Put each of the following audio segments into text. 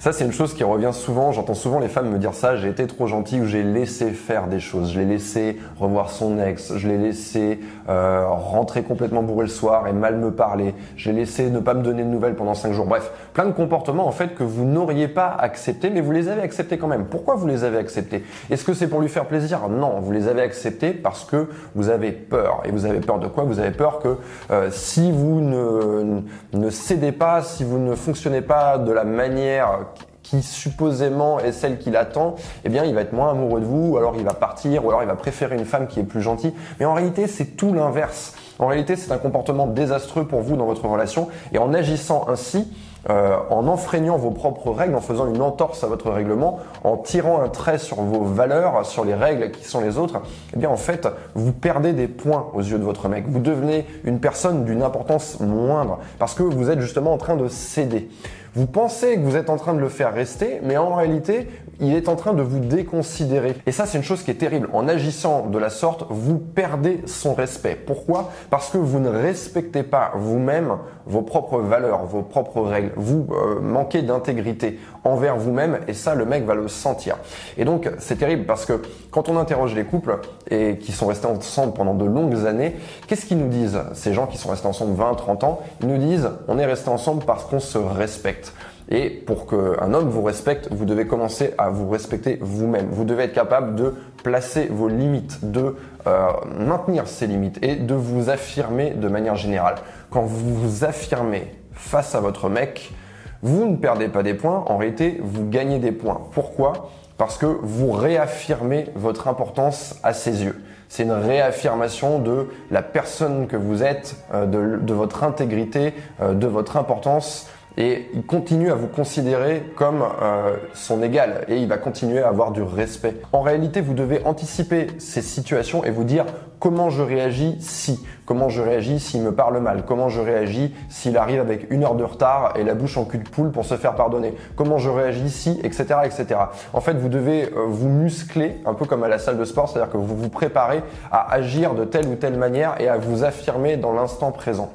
Ça, c'est une chose qui revient souvent. J'entends souvent les femmes me dire ça. J'ai été trop gentil ou j'ai laissé faire des choses. Je l'ai laissé revoir son ex. Je l'ai laissé euh, rentrer complètement bourré le soir et mal me parler. J'ai laissé ne pas me donner de nouvelles pendant cinq jours. Bref, plein de comportements en fait que vous n'auriez pas acceptés, mais vous les avez acceptés quand même. Pourquoi vous les avez acceptés? Est-ce que c'est pour lui faire plaisir? Non, vous les avez acceptés parce que vous avez peur. Et vous avez peur de quoi? Vous avez peur que euh, si vous ne, ne cédez pas, si vous ne fonctionnez pas de la manière qui supposément est celle qu'il attend, eh bien, il va être moins amoureux de vous, ou alors il va partir, ou alors il va préférer une femme qui est plus gentille. Mais en réalité, c'est tout l'inverse. En réalité, c'est un comportement désastreux pour vous dans votre relation, et en agissant ainsi, euh, en enfreignant vos propres règles, en faisant une entorse à votre règlement, en tirant un trait sur vos valeurs, sur les règles qui sont les autres, eh bien en fait, vous perdez des points aux yeux de votre mec. Vous devenez une personne d'une importance moindre parce que vous êtes justement en train de céder. Vous pensez que vous êtes en train de le faire rester, mais en réalité, il est en train de vous déconsidérer. Et ça, c'est une chose qui est terrible. En agissant de la sorte, vous perdez son respect. Pourquoi? Parce que vous ne respectez pas vous-même vos propres valeurs, vos propres règles. Vous euh, manquez d'intégrité envers vous-même et ça, le mec va le sentir. Et donc, c'est terrible parce que quand on interroge les couples et qui sont restés ensemble pendant de longues années, qu'est-ce qu'ils nous disent Ces gens qui sont restés ensemble 20, 30 ans, ils nous disent on est resté ensemble parce qu'on se respecte. Et pour qu'un homme vous respecte, vous devez commencer à vous respecter vous-même. Vous devez être capable de placer vos limites, de euh, maintenir ces limites et de vous affirmer de manière générale. Quand vous vous affirmez face à votre mec, vous ne perdez pas des points, en réalité, vous gagnez des points. Pourquoi? Parce que vous réaffirmez votre importance à ses yeux. C'est une réaffirmation de la personne que vous êtes, euh, de, votre intégrité, euh, de votre importance et il continue à vous considérer comme euh, son égal et il va continuer à avoir du respect. En réalité, vous devez anticiper ces situations et vous dire comment je réagis si, comment je réagis s'il me parle mal, comment je réagis s'il arrive avec une heure de retard et la bouche en cul de poule pour se faire pardonner, comment je réagis si, etc., etc. En fait, vous devez euh, vous muscler un peu comme à la salle de sport, c'est-à-dire que vous vous préparez à agir de telle ou telle manière et à vous affirmer dans l'instant présent.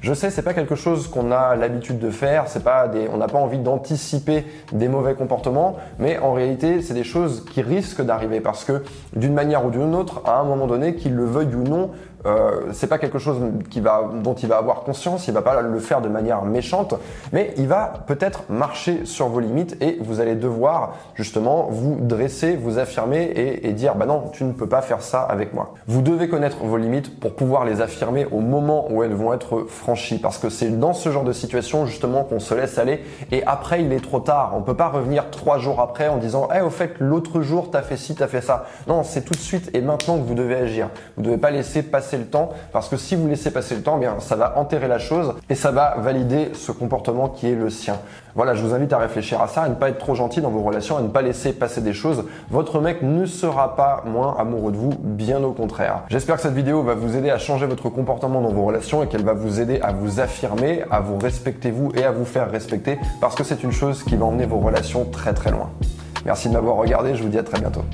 Je sais, c'est pas quelque chose qu'on a l'habitude de faire, c'est pas on n'a pas envie d'anticiper des mauvais comportements, mais en réalité, c'est des choses qui risquent d'arriver parce que d'une manière ou d'une autre, à un moment donné, qu'il le veuille ou non, euh, c'est pas quelque chose dont il va avoir conscience, il va pas le faire de manière méchante, mais il va peut-être marcher sur vos limites et vous allez devoir justement vous dresser, vous affirmer et, dire bah non, tu ne peux pas faire ça avec moi. Vous devez connaître vos limites pour pouvoir les affirmer au moment où elles vont être franchies, parce que c'est dans ce genre de situation justement qu'on se laisse aller et après il est trop tard. On peut pas revenir trois jours après en disant eh au fait l'autre jour t'as fait ci, t'as fait ça. Non, c'est tout de suite et maintenant que vous devez agir. Vous devez pas laisser passer le temps parce que si vous laissez passer le temps, eh bien ça va enterrer la chose et ça va valider ce comportement qui est le sien. Voilà, je vous invite à réfléchir à ça, à ne pas être trop gentil dans vos relations, à ne pas laisser passer des choses. Votre mec ne sera pas moins amoureux de vous, bien au contraire. J'espère que cette vidéo va vous aider à changer votre comportement dans vos relations et qu'elle va vous aider à vous affirmer, à vous respecter vous et à vous faire respecter parce que c'est une chose qui va emmener vos relations très très loin. Merci de m'avoir regardé, je vous dis à très bientôt.